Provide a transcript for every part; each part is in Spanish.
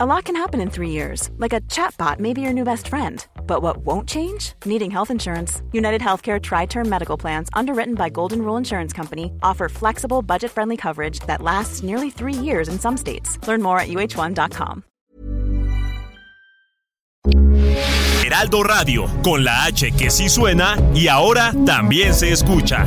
A lot can happen in three years, like a chatbot may be your new best friend. But what won't change? Needing health insurance. United Healthcare Tri Term Medical Plans, underwritten by Golden Rule Insurance Company, offer flexible, budget friendly coverage that lasts nearly three years in some states. Learn more at uh1.com. Heraldo Radio, con la H que sí suena y ahora también se escucha.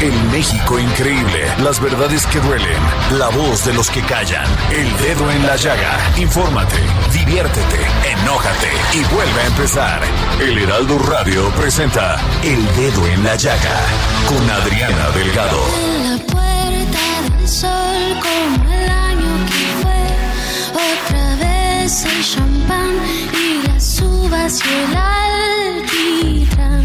El México increíble, las verdades que duelen, la voz de los que callan, el dedo en la llaga. Infórmate, diviértete, enójate y vuelve a empezar. El Heraldo Radio presenta El Dedo en la Llaga con Adriana Delgado. En la puerta del sol como el año que fue otra vez el champán y las uvas y el alquitrán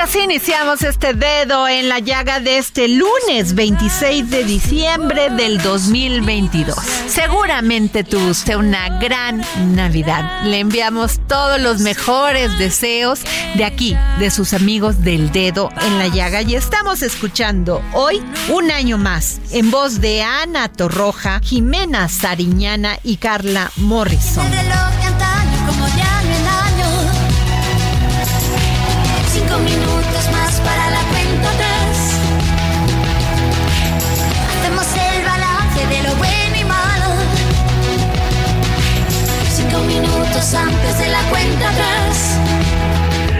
así iniciamos este dedo en la llaga de este lunes 26 de diciembre del 2022. Seguramente tuvo usted una gran Navidad. Le enviamos todos los mejores deseos de aquí, de sus amigos del dedo en la llaga. Y estamos escuchando hoy un año más en voz de Ana Torroja, Jimena Sariñana y Carla Morrison. Reloj minutos antes de la cuenta atrás.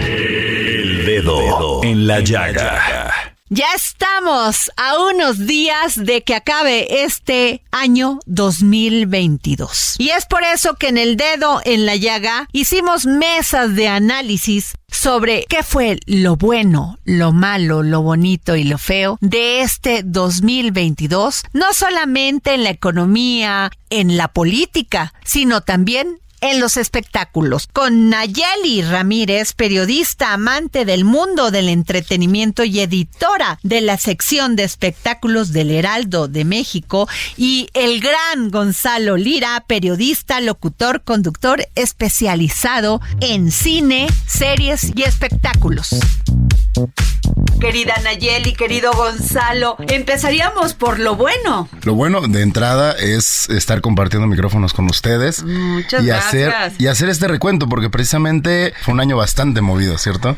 El Dedo en la Llaga. Ya estamos a unos días de que acabe este año 2022. Y es por eso que en el dedo en la llaga hicimos mesas de análisis sobre qué fue lo bueno, lo malo, lo bonito y lo feo de este 2022, no solamente en la economía, en la política, sino también en los espectáculos, con Nayeli Ramírez, periodista amante del mundo del entretenimiento y editora de la sección de espectáculos del Heraldo de México, y el gran Gonzalo Lira, periodista, locutor, conductor especializado en cine, series y espectáculos. Querida Nayeli, querido Gonzalo, empezaríamos por lo bueno. Lo bueno de entrada es estar compartiendo micrófonos con ustedes Muchas y gracias. hacer y hacer este recuento porque precisamente fue un año bastante movido, ¿cierto?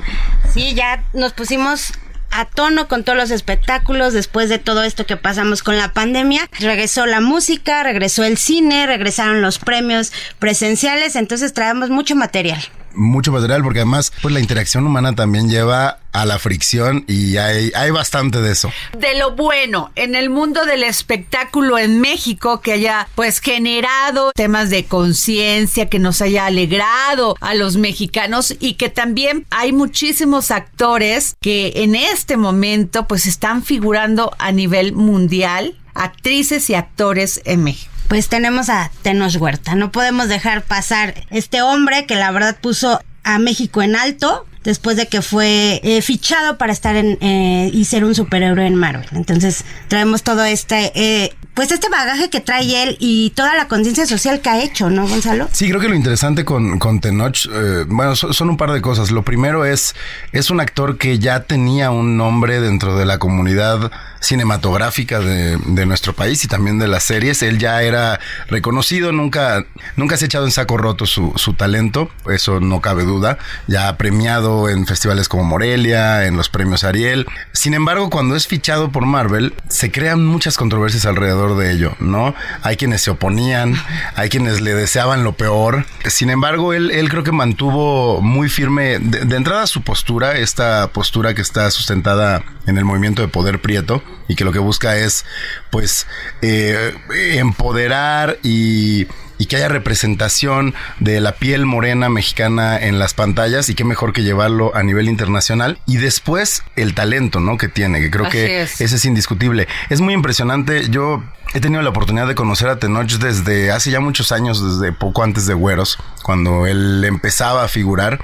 Sí, ya nos pusimos a tono con todos los espectáculos después de todo esto que pasamos con la pandemia. Regresó la música, regresó el cine, regresaron los premios presenciales, entonces traemos mucho material. Mucho material porque además pues la interacción humana también lleva a la fricción y hay, hay bastante de eso. de lo bueno en el mundo del espectáculo en México que haya pues generado temas de conciencia, que nos haya alegrado a los mexicanos y que también hay muchísimos actores que en este momento pues están figurando a nivel mundial, actrices y actores en México. Pues tenemos a Tenoch Huerta. No podemos dejar pasar este hombre que la verdad puso a México en alto después de que fue eh, fichado para estar en eh, y ser un superhéroe en Marvel. Entonces traemos todo este, eh, pues este bagaje que trae él y toda la conciencia social que ha hecho, ¿no, Gonzalo? Sí, creo que lo interesante con, con Tenoch, eh, bueno, so- son un par de cosas. Lo primero es, es un actor que ya tenía un nombre dentro de la comunidad cinematográfica de, de nuestro país y también de las series. Él ya era reconocido, nunca, nunca se ha echado en saco roto su, su talento, eso no cabe duda. Ya premiado en festivales como Morelia, en los premios Ariel. Sin embargo, cuando es fichado por Marvel, se crean muchas controversias alrededor de ello, ¿no? Hay quienes se oponían, hay quienes le deseaban lo peor. Sin embargo, él, él creo que mantuvo muy firme de, de entrada su postura, esta postura que está sustentada en el movimiento de poder prieto y que lo que busca es, pues, eh, empoderar y, y que haya representación de la piel morena mexicana en las pantallas y qué mejor que llevarlo a nivel internacional y después el talento, ¿no? Que tiene, que creo Así que es. ese es indiscutible. Es muy impresionante. Yo he tenido la oportunidad de conocer a Tenoch desde hace ya muchos años, desde poco antes de Güeros, cuando él empezaba a figurar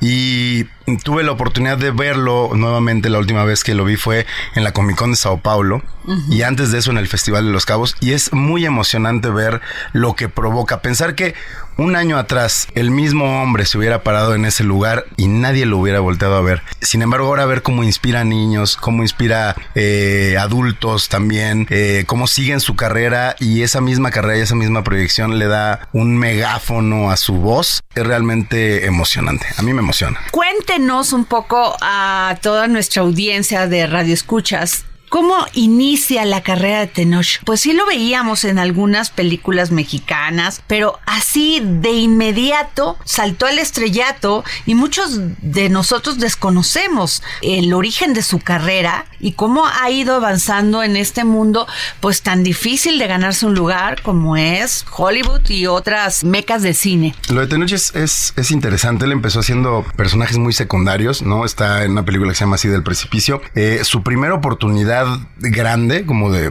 y tuve la oportunidad de verlo nuevamente. La última vez que lo vi fue en la Comic Con de Sao Paulo y antes de eso en el Festival de los Cabos y es muy emocionante ver lo que provoca. Pensar que un año atrás el mismo hombre se hubiera parado en ese lugar y nadie lo hubiera volteado a ver. Sin embargo, ahora ver cómo inspira a niños, cómo inspira eh, adultos también, eh, cómo siguen su carrera y esa misma carrera y esa misma proyección le da un megáfono a su voz, es realmente emocionante. A mí me emociona. Cuéntenos un poco a toda nuestra audiencia de Radio Escuchas. ¿Cómo inicia la carrera de Tenoch? Pues sí lo veíamos en algunas películas mexicanas, pero así de inmediato saltó al estrellato y muchos de nosotros desconocemos el origen de su carrera y cómo ha ido avanzando en este mundo pues tan difícil de ganarse un lugar como es Hollywood y otras mecas de cine. Lo de Tenoch es, es, es interesante. Él empezó haciendo personajes muy secundarios, ¿no? Está en una película que se llama así del precipicio. Eh, su primera oportunidad grande, como de,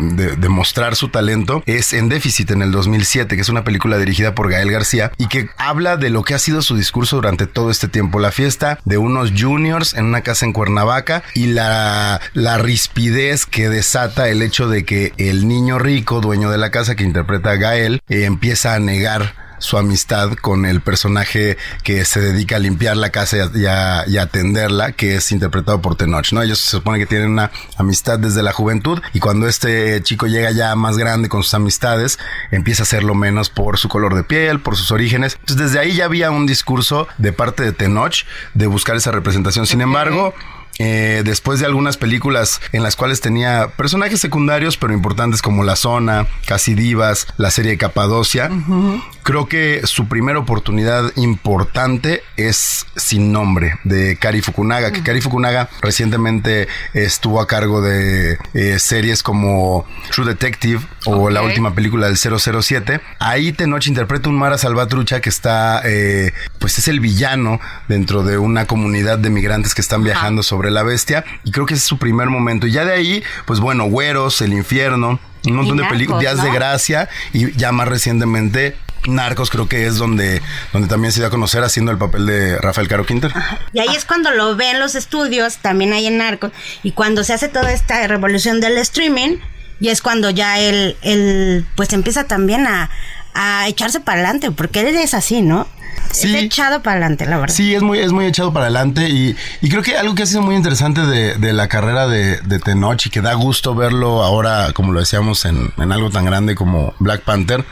mostrar su talento, es en Déficit en el 2007, que es una película dirigida por Gael García y que habla de lo que ha sido su discurso durante todo este tiempo. La fiesta de unos juniors en una casa en Cuernavaca y la, la rispidez que desata el hecho de que el niño rico, dueño de la casa que interpreta a Gael, eh, empieza a negar su amistad con el personaje que se dedica a limpiar la casa y a, y a, atenderla, que es interpretado por Tenoch, ¿no? Ellos se supone que tienen una amistad desde la juventud y cuando este chico llega ya más grande con sus amistades, empieza a hacerlo menos por su color de piel, por sus orígenes. Entonces desde ahí ya había un discurso de parte de Tenoch de buscar esa representación. Sin embargo, eh, después de algunas películas en las cuales tenía personajes secundarios pero importantes como La Zona, Casi Divas, la serie de Capadocia, uh -huh. creo que su primera oportunidad importante es Sin Nombre de Kari Fukunaga, uh -huh. que Kari Fukunaga recientemente estuvo a cargo de eh, series como True Detective o okay. la última película del 007. Ahí Tenoch interpreta un Mara Salvatrucha que está, eh, pues es el villano dentro de una comunidad de migrantes que están viajando uh -huh. sobre la bestia y creo que ese es su primer momento y ya de ahí pues bueno güeros el infierno un montón de películas días ¿no? de gracia y ya más recientemente Narcos creo que es donde, donde también se dio a conocer haciendo el papel de Rafael Caro Quinter. Y ahí es cuando lo ven los estudios, también hay en Narcos, y cuando se hace toda esta revolución del streaming, y es cuando ya él, él pues empieza también a, a echarse para adelante, porque él es así, ¿no? Sí. Es echado para adelante, la verdad. Sí, es muy, es muy echado para adelante y, y creo que algo que ha sido muy interesante de, de la carrera de, de, Tenoch y que da gusto verlo ahora, como lo decíamos, en, en, algo tan grande como Black Panther,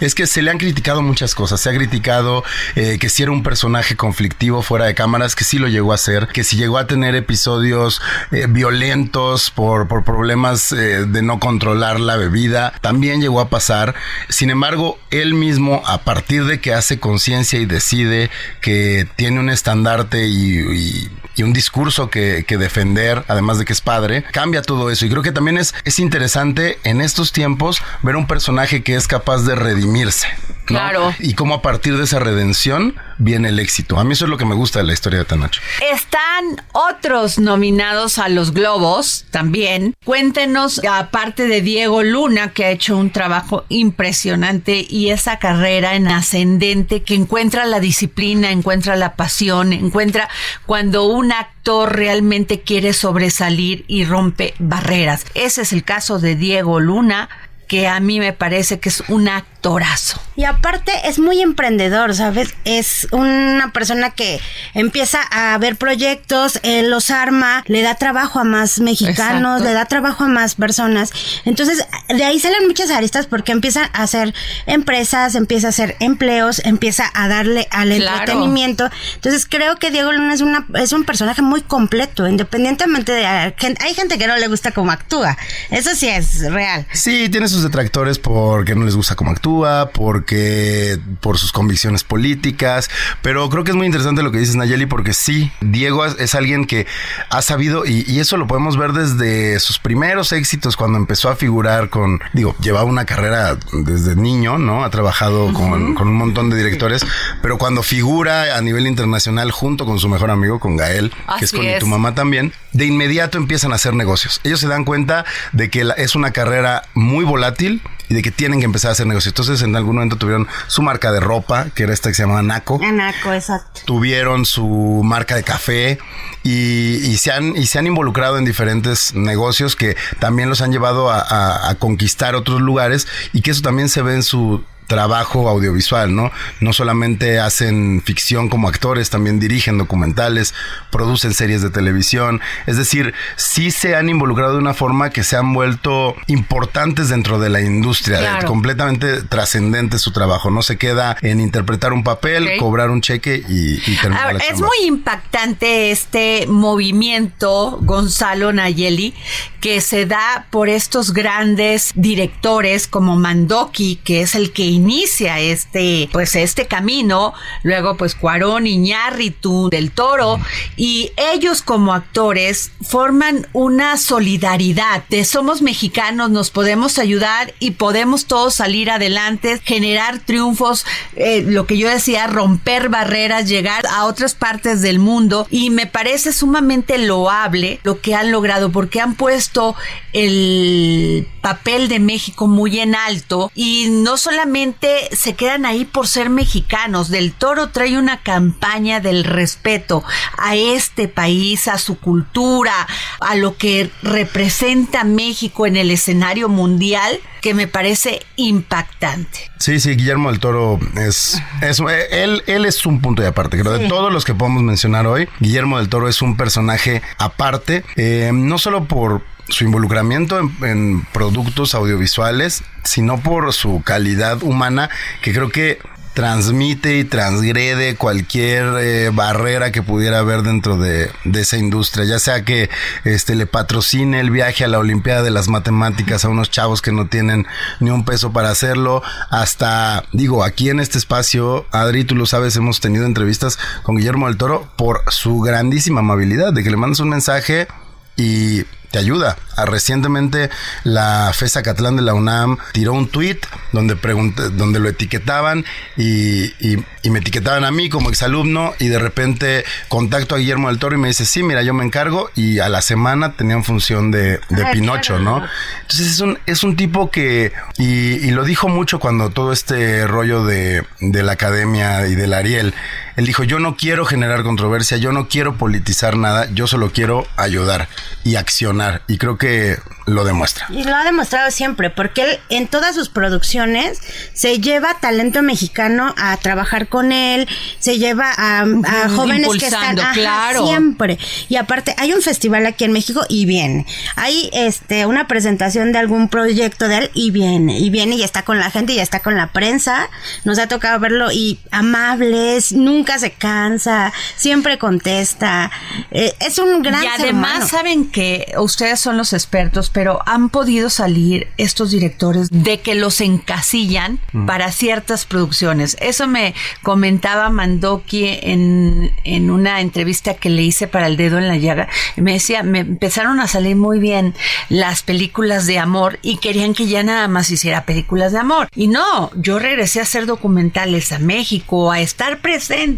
es que se le han criticado muchas cosas. Se ha criticado eh, que si era un personaje conflictivo fuera de cámaras, que sí lo llegó a ser, que si llegó a tener episodios eh, violentos por, por problemas eh, de no controlar la bebida, también llegó a pasar. Sin embargo, él mismo, a partir de que hace conciencia y decide que tiene un estandarte y, y, y un discurso que, que, defender, además de que es padre, cambia todo eso. Y creo que también es, es interesante en estos tiempos ver un personaje que es capaz de redimirse. ¿no? Claro. Y cómo a partir de esa redención viene el éxito. A mí eso es lo que me gusta de la historia de Tenoch. Están otros nominados a los Globos también. Cuéntenos, aparte de Diego Luna, que ha hecho un trabajo impresionante y esa carrera en ascendente que encuentra la disciplina, encuentra la pasión, encuentra cuando un actor realmente quiere sobresalir y rompe barreras. Ese es el caso de Diego Luna que a mí me parece que es un actorazo. Y aparte es muy emprendedor, ¿sabes? Es una persona que empieza a ver proyectos, él los arma, le da trabajo a más mexicanos, Exacto. le da trabajo a más personas. Entonces, de ahí salen muchas aristas porque empieza a hacer empresas, empieza a hacer empleos, empieza a darle al claro. entretenimiento. Entonces, creo que Diego Luna es una es un personaje muy completo, independientemente de hay gente que no le gusta cómo actúa. Eso sí es real. Sí, tiene sus detractores porque no les gusta cómo actúa actúa, porque por sus convicciones políticas, pero creo que es muy interesante lo que dices Nayeli porque sí, Diego es, alguien que ha sabido y, y eso lo podemos ver desde sus primeros éxitos cuando empezó a figurar con, digo, llevaba una carrera desde niño, ¿no? Ha trabajado con, con un montón de directores, pero cuando figura a nivel internacional junto con su mejor amigo, con Gael, que es con es. tu mamá también, de inmediato empiezan a hacer negocios. Ellos se dan cuenta de que la- es una carrera muy volátil y de que tienen que empezar a hacer negocios. Entonces, en algún momento tuvieron su marca de ropa, que era esta que se llamaba Naco Anaco, exacto. tuvieron su marca de café y, y se han, y se han involucrado en diferentes negocios que también los han llevado a, a- a conquistar otros lugares y que eso también se ve en su trabajo audiovisual, ¿no? No solamente hacen ficción como actores, también dirigen documentales, producen series de televisión, es decir, sí se han involucrado de una forma que se han vuelto importantes dentro de la industria, Claro. completamente trascendente su trabajo, no se queda en interpretar un papel, cobrar un cheque y, y terminar Ahora, la es muy impactante este movimiento, Gonzalo Nayeli, que se da por estos grandes directores como Mandoki, que es el que inicia este, pues este camino, luego pues Cuarón, Iñárritu, Del Toro, y ellos como actores forman una solidaridad somos mexicanos, nos podemos ayudar y podemos todos salir adelante, generar triunfos, eh, lo que yo decía, romper barreras, llegar a otras partes del mundo. Y me parece sumamente loable lo que han logrado porque han puesto el papel de México muy en alto. Y no solamente se quedan ahí por ser mexicanos, del Toro trae una campaña del respeto a este país, a su cultura, a lo que representa México en el escenario mundial que me parece impactante. Sí, sí, Guillermo del Toro es, es él, él es un punto de aparte. Creo de todos los que podemos mencionar hoy, Guillermo del Toro es un personaje aparte, eh, no solo por su involucramiento en, productos audiovisuales, sino por su calidad humana, que creo que transmite y transgrede cualquier eh, barrera que pudiera haber dentro de, de esa industria, ya sea que este le patrocine el viaje a la Olimpiada de las Matemáticas a unos chavos que no tienen ni un peso para hacerlo, hasta, digo, aquí en este espacio, Adri, tú lo sabes, hemos tenido entrevistas con Guillermo del Toro por su grandísima amabilidad, de que le mandas un mensaje y te ayuda. Ah, recientemente la FESA Catlán de la UNAM tiró un tweet donde pregunté, donde lo etiquetaban y, y- y me etiquetaban a mí como exalumno y de repente contacto a Guillermo del Toro y me dice, sí, mira, yo me encargo y a la semana tenían función de, de Ah, Pinocho, claro. ¿no? Entonces es un, es un tipo que, y, y lo dijo mucho cuando todo este rollo de, de la academia y del Ariel, él dijo, yo no quiero generar controversia, yo no quiero politizar nada, yo solo quiero ayudar y accionar. Y creo que lo demuestra. Y lo ha demostrado siempre, porque él en todas sus producciones se lleva talento mexicano a trabajar con él, se lleva a, a jóvenes que están ajá, claro. siempre. Y aparte, hay un festival aquí en México y viene. Hay este una presentación de algún proyecto de él y viene, y viene y está con la gente y está con la prensa. Nos ha tocado verlo y amables, nunca se cansa, siempre contesta. Eh, es un gran y ser además humano. saben que ustedes son los expertos, pero han podido salir estos directores de que los encasillan para ciertas producciones. Eso me comentaba Mandoki en, en una entrevista que le hice para El Dedo en la Llaga. Me decía, me empezaron a salir muy bien las películas de amor y querían que ya nada más hiciera películas de amor. Y no, yo regresé a hacer documentales a México, a estar presente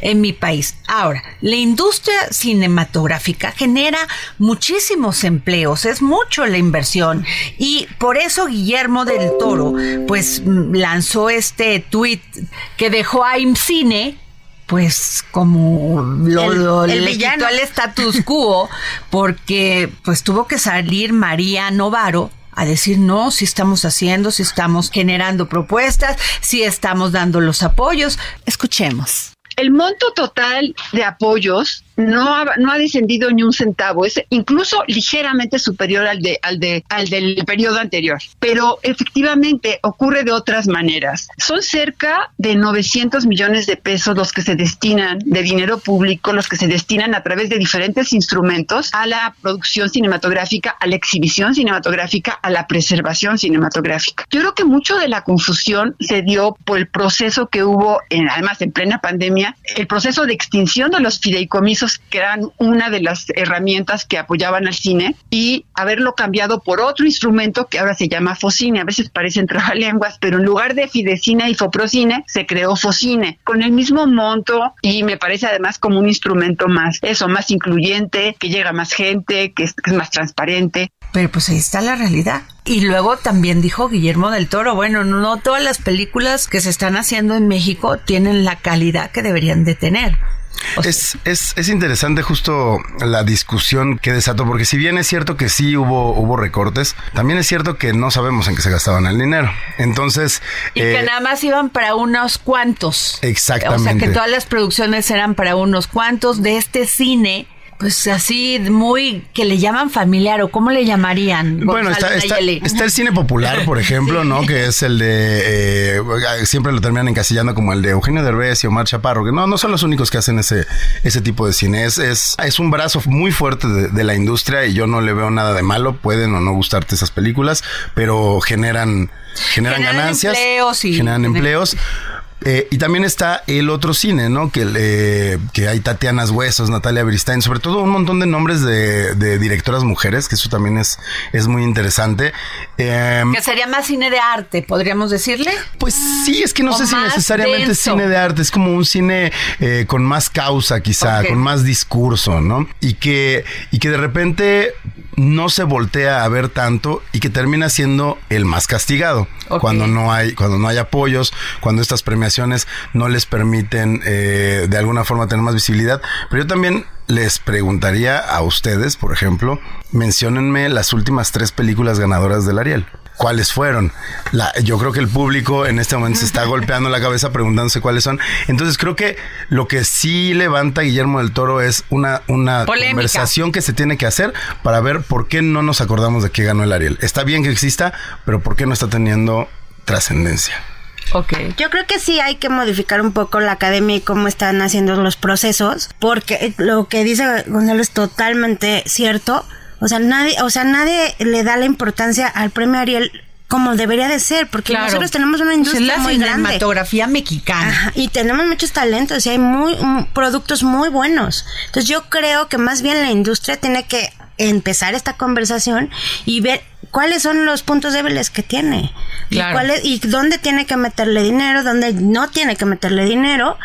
en mi país. Ahora, la industria cinematográfica genera muchísimos empleos, es mucho la inversión y por eso Guillermo del Toro pues lanzó este tweet que dejó a IMCINE pues como lo, El- lo- el le villano. quitó el status quo porque pues tuvo que salir María Novaro a decir no, si estamos haciendo, si estamos generando propuestas, si estamos dando los apoyos. Escuchemos. El monto total de apoyos no ha, no ha descendido ni un centavo, es incluso ligeramente superior al de al de al del periodo anterior, pero efectivamente ocurre de otras maneras. Son cerca de 900 millones de pesos los que se destinan de dinero público, los que se destinan a través de diferentes instrumentos a la producción cinematográfica, a la exhibición cinematográfica, a la preservación cinematográfica. Yo creo que mucho de la confusión se dio por el proceso que hubo, en, además en plena pandemia, el proceso de extinción de los fideicomisos, que eran una de las herramientas que apoyaban al cine, y haberlo cambiado por otro instrumento que ahora se llama Focine. A veces parecen trabalenguas, pero en lugar de Fidecine y Foprocine, se creó Focine, con el mismo monto y me parece además como un instrumento más, eso, más incluyente, que llega más gente, que es más transparente. Pero pues ahí está la realidad. Y luego también dijo Guillermo del Toro, bueno, no todas las películas que se están haciendo en México tienen la calidad que deberían de tener. O sea, Es, es, es interesante justo la discusión que desató, porque si bien es cierto que sí hubo, hubo recortes, también es cierto que no sabemos en qué se gastaban el dinero. Entonces, y eh, que nada más iban para unos cuantos. Exactamente. O sea, que todas las producciones eran para unos cuantos de este cine. Pues así, muy, que le llaman familiar, o cómo le llamarían. Bueno, está, el cine popular, por ejemplo, ¿no? Que es el de. eh, siempre lo terminan encasillando como el de Eugenio Derbez y Omar Chaparro, que no, no son los únicos que hacen ese, ese tipo de cine. Es, es, es un brazo muy fuerte de, de la industria y yo no le veo nada de malo. Pueden o no gustarte esas películas, pero generan, generan, Generan ganancias. empleos y- generan empleos. Eh, y también está el otro cine, ¿no? Que, eh, que hay Tatianas Huesos, Natalia Beristain, sobre todo un montón de nombres de, de directoras mujeres, que eso también es, es muy interesante. Eh, Que sería más cine de arte, podríamos decirle. pues sí, es que no O sé si necesariamente es cine de arte, es como un cine eh, con más causa quizá, con más discurso, ¿no? Y que, y que de repente no se voltea a ver tanto y que termina siendo el más castigado Cuando no hay cuando no hay apoyos cuando estas premiaciones no les permiten eh, de alguna forma tener más visibilidad. Pero yo también les preguntaría a ustedes por ejemplo menciónenme las últimas tres películas ganadoras del Ariel cuáles fueron. La, yo creo que el público en este momento se está golpeando la cabeza preguntándose cuáles son. Entonces creo que lo que sí levanta Guillermo del Toro es una, una Polémica. conversación que se tiene que hacer para ver por qué no nos acordamos de que ganó el Ariel. Está bien que exista, pero por qué no está teniendo trascendencia. Ok. Yo creo que sí hay que modificar un poco la academia y cómo están haciendo los procesos, porque lo que dice Gonzalo es totalmente cierto. O sea, nadie, o sea, nadie le da la importancia al premio Ariel como debería de ser, porque Claro. nosotros tenemos una industria muy grande. cinematografía mexicana. Ajá, y tenemos muchos talentos y hay muy mm, productos muy buenos. Entonces yo creo que más bien la industria tiene que empezar esta conversación y ver cuáles son los puntos débiles que tiene Claro. y y dónde tiene que meterle dinero, dónde no tiene que meterle dinero,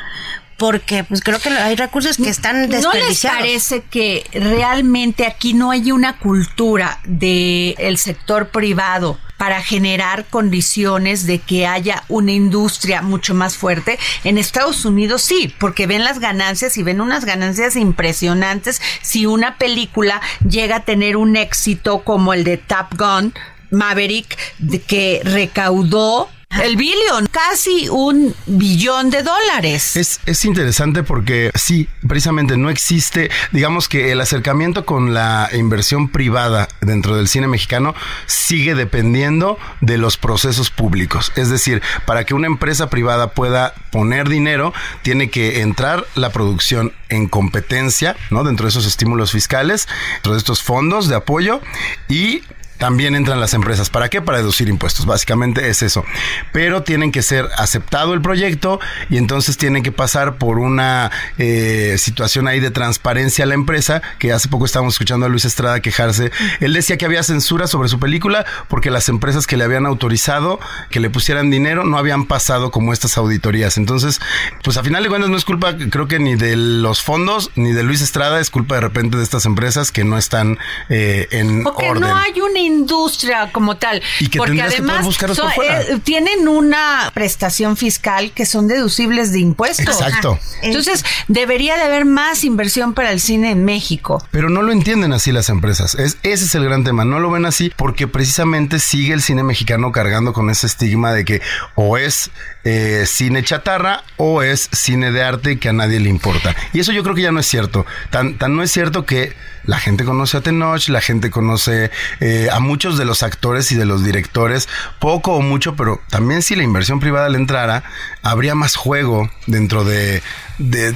porque pues creo que hay recursos que están ¿No les desperdiciados. parece que realmente aquí no hay una cultura del sector privado para generar condiciones de que haya una industria mucho más fuerte? En Estados Unidos sí, porque ven las ganancias y ven unas ganancias impresionantes si una película llega a tener un éxito como el de Top Gun. Maverick, de que recaudó el billón, casi un billón de dólares. Es, es interesante porque sí, precisamente no existe, digamos que el acercamiento con la inversión privada dentro del cine mexicano sigue dependiendo de los procesos públicos. Es decir, para que una empresa privada pueda poner dinero, tiene que entrar la producción en competencia, ¿no? Dentro de esos estímulos fiscales, dentro de estos fondos de apoyo y también entran las empresas. ¿Para qué? Para deducir impuestos. Básicamente es eso. Pero tienen que ser aceptado el proyecto y entonces tienen que pasar por una eh, situación ahí de transparencia a la empresa, que hace poco estábamos escuchando a Luis Estrada quejarse. Él decía que había censura sobre su película porque las empresas que le habían autorizado que le pusieran dinero no habían pasado como estas auditorías. Entonces, pues a final de cuentas no es culpa, creo que ni de los fondos ni de Luis Estrada, es culpa de repente de estas empresas que no están eh, en orden. no hay una industria como tal. Y que porque tendrías que poder además buscarlos por son- fuera. eh, tienen una prestación fiscal que son deducibles de impuestos. Exacto. Entonces, debería de haber más inversión para el cine en México. Pero no lo entienden así las empresas. Es, ese es el gran tema. No lo ven así porque precisamente sigue el cine mexicano cargando con ese estigma de que o es eh, cine chatarra o es cine de arte que a nadie le importa. Y eso yo creo que ya no es cierto. Tan, tan no es cierto que la gente conoce a Tenoch, la gente conoce eh, a muchos de los actores y de los directores, poco o mucho, pero también si la inversión privada le entrara, habría más juego dentro de, de,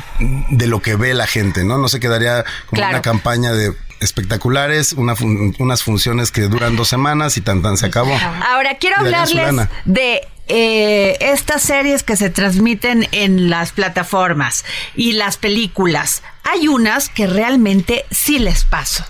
de lo que ve la gente, ¿no? No se quedaría como Claro. una campaña de espectaculares, una fun- unas funciones que duran dos semanas y tan tan se acabó. Ahora quiero hablarles de eh, estas series que se transmiten en las plataformas y las películas. Hay unas que realmente sí les paso.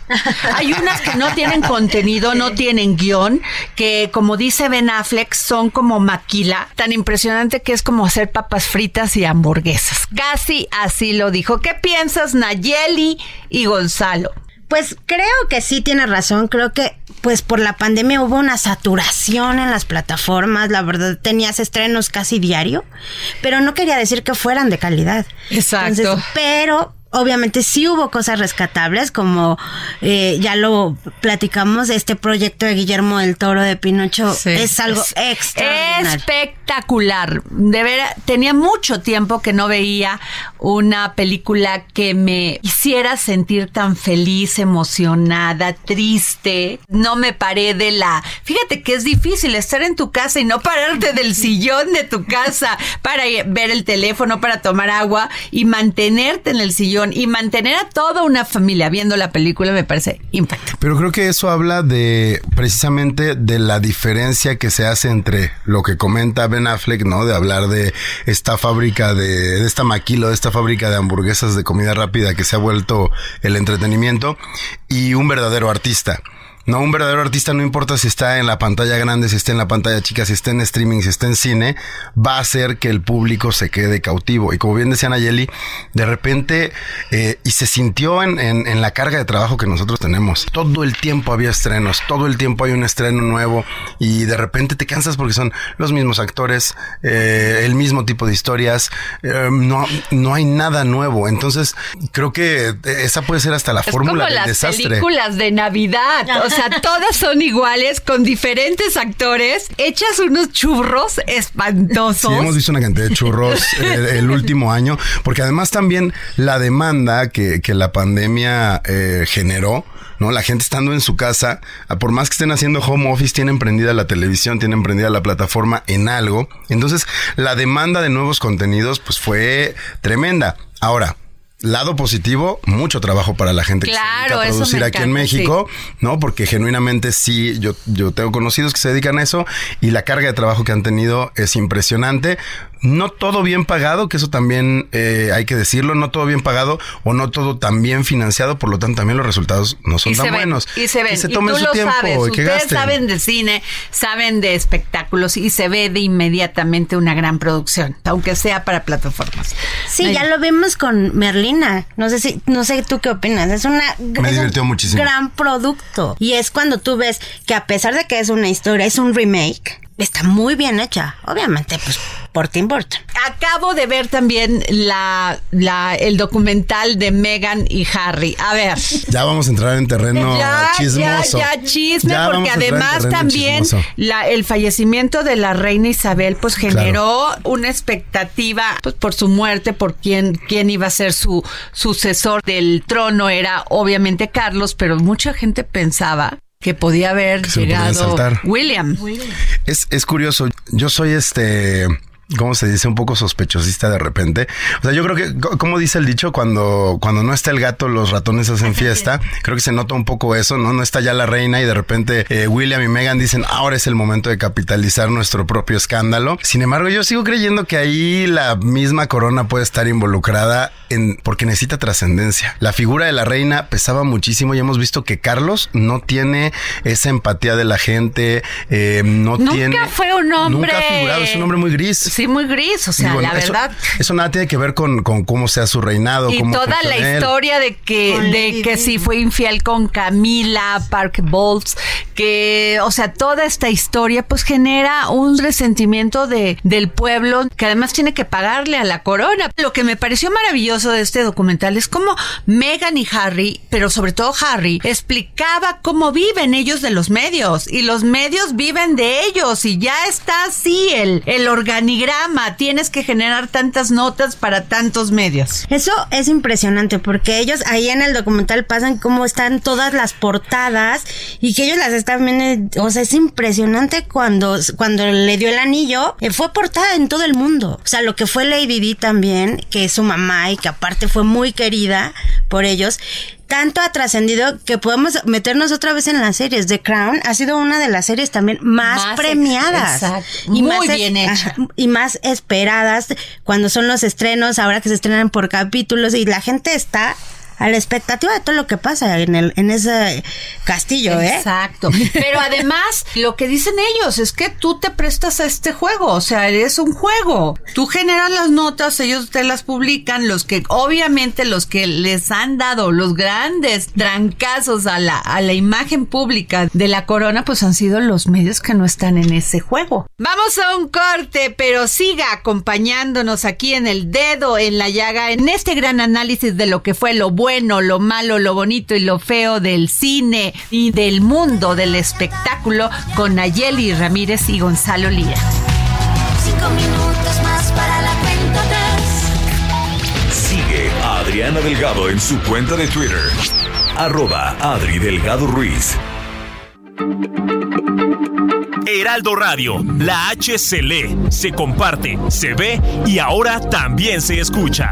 Hay unas que no tienen contenido, no tienen guion, que como dice Ben Affleck son como maquila, tan impresionante que es como hacer papas fritas y hamburguesas. Casi así lo dijo. ¿Qué piensas Nayeli y Gonzalo? Pues creo que sí tiene razón. Creo que pues por la pandemia hubo una saturación en las plataformas. La verdad tenías estrenos casi diario, pero no quería decir que fueran de calidad. Exacto. pero obviamente sí hubo cosas rescatables, como eh, ya lo platicamos, este proyecto de Guillermo del Toro de Pinocho Sí. es algo Es extraordinario. Espectacular. De veras, tenía mucho tiempo que no veía una película que me hiciera sentir tan feliz, emocionada, triste. No me paré de la. Fíjate que es difícil estar en tu casa y no pararte del sillón de tu casa para ver el teléfono, para tomar agua y mantenerte en el sillón y mantener a toda una familia viendo la película me parece impactante. Pero creo que eso habla de precisamente de la diferencia que se hace entre lo que comenta Ben Affleck, ¿no? De hablar de esta fábrica de, de esta maquila, de esta fábrica de hamburguesas de comida rápida que se ha vuelto el entretenimiento y un verdadero artista. No, un verdadero artista no importa si está en la pantalla grande, si está en la pantalla chica, si está en streaming, si está en cine, va a hacer que el público se quede cautivo. Y como bien decía Nayeli, de repente, eh, y se sintió en, en- en la carga de trabajo que nosotros tenemos. Todo el tiempo había estrenos, todo el tiempo hay un estreno nuevo y de repente te cansas porque son los mismos actores, eh, el mismo tipo de historias, eh, no, no hay nada nuevo. Entonces, creo que esa puede ser hasta la Es fórmula como del las desastre. películas de Navidad. O sea, todas son iguales, con diferentes actores. Echas unos churros Sí, espantosos. hemos visto una cantidad de churros el, el último año, porque además también la demanda que, que la pandemia eh, generó, ¿no? La gente estando en su casa, ah, por más que estén haciendo home office, tienen prendida la televisión, tienen prendida la plataforma en algo. Entonces, la demanda de nuevos contenidos, pues fue tremenda. Ahora, Lado positivo, mucho trabajo para la gente que se dedica a producir aquí en México, ¿no? Porque genuinamente sí, yo, yo tengo conocidos que se dedican a eso y la carga de trabajo que han tenido es impresionante. No todo bien pagado, que eso también eh, hay que decirlo, no todo bien pagado o no todo tan bien financiado, por lo tanto también los resultados no son y tan ven, buenos. y se ven. Que se Y tú su lo tiempo sabes. y que Ustedes gasten. saben de cine, saben de espectáculos y se ve de inmediatamente una gran producción, aunque sea para plataformas. Sí, ya lo vimos con Merlina. No sé si, no sé tú qué opinas. Es una Me es un muchísimo. gran producto. Y es cuando tú ves que a pesar de que es una historia, es un remake, está muy bien hecha. Obviamente, pues por Tim Burton. Acabo de ver también la, la, el documental de Meghan y Harry. A ver. Ya vamos a entrar en terreno ya, chismoso. ya, ya chisme, Ya porque además también la, el fallecimiento de la reina Isabel pues generó una expectativa pues, por su muerte, por quién, quién iba a ser su sucesor del trono, era obviamente Carlos, pero mucha gente pensaba que podía haber Que llegado saltar. William. Es, es curioso. Yo soy este. ¿Cómo se dice? Un poco sospechosista de repente. O sea, yo creo que, co- como dice el dicho, cuando, cuando no está el gato, los ratones hacen fiesta. Creo que se nota un poco eso, ¿no? No está ya la reina y de repente eh, William y Megan dicen, ahora es el momento de capitalizar nuestro propio escándalo. Sin embargo, yo sigo creyendo que ahí la misma corona puede estar involucrada en, porque necesita trascendencia. La figura de la reina pesaba muchísimo y hemos visto que Carlos no tiene esa empatía de la gente, eh, no Nunca tiene. fue un hombre- Nunca figurado, es un hombre muy gris. sí, muy gris, o sea, Digo, la eso- verdad. Eso, nada tiene que ver con, con cómo sea su reinado. Y cómo toda la él. historia de que, de que si fue infiel con Camila, Park Bowles, que, o sea, toda esta historia pues genera un resentimiento de, del pueblo que además tiene que pagarle a la corona. Lo que me pareció maravilloso de este documental es cómo Meghan y Harry, pero sobre todo Harry, explicaba cómo viven ellos de los medios y los medios viven de ellos y ya está así el, el organigrama. Tienes que generar tantas notas para tantos medios. Eso es impresionante porque ellos ahí en el documental pasan cómo están todas las portadas y que ellos las están viendo. O sea, es impresionante cuando, cuando le dio el anillo. eh, fue portada en todo el mundo. O sea, lo que fue Lady Di también, que es su mamá y que aparte fue muy querida por ellos. Tanto ha trascendido que podemos meternos otra vez en las series. The Crown ha sido una de las series también más, Más premiadas. exacto. Muy es- bien hecha. ajá, y más esperadas cuando son los estrenos, ahora que se estrenan por capítulos y la gente está a la expectativa de todo lo que pasa en el en ese castillo, ¿eh? Exacto. Pero además, lo que dicen ellos es que tú te prestas a este juego, o sea, es un juego. Tú generas las notas, ellos te las publican, los que, obviamente, los que les han dado los grandes trancazos a la, a la imagen pública de la corona, pues han sido los medios que no están en ese juego. Vamos a un corte, pero siga acompañándonos aquí en el dedo, en la llaga, en este gran análisis de lo que fue lo bueno, lo malo, lo bonito y lo feo del cine y del mundo del espectáculo con Nayeli Ramírez y Gonzalo Lira. Cinco minutos más para la cuenta. Sigue a Adriana Delgado en su cuenta de Twitter. Arroba Adri Delgado Ruiz. Heraldo Radio, la H se lee, se comparte, se ve y ahora también se escucha.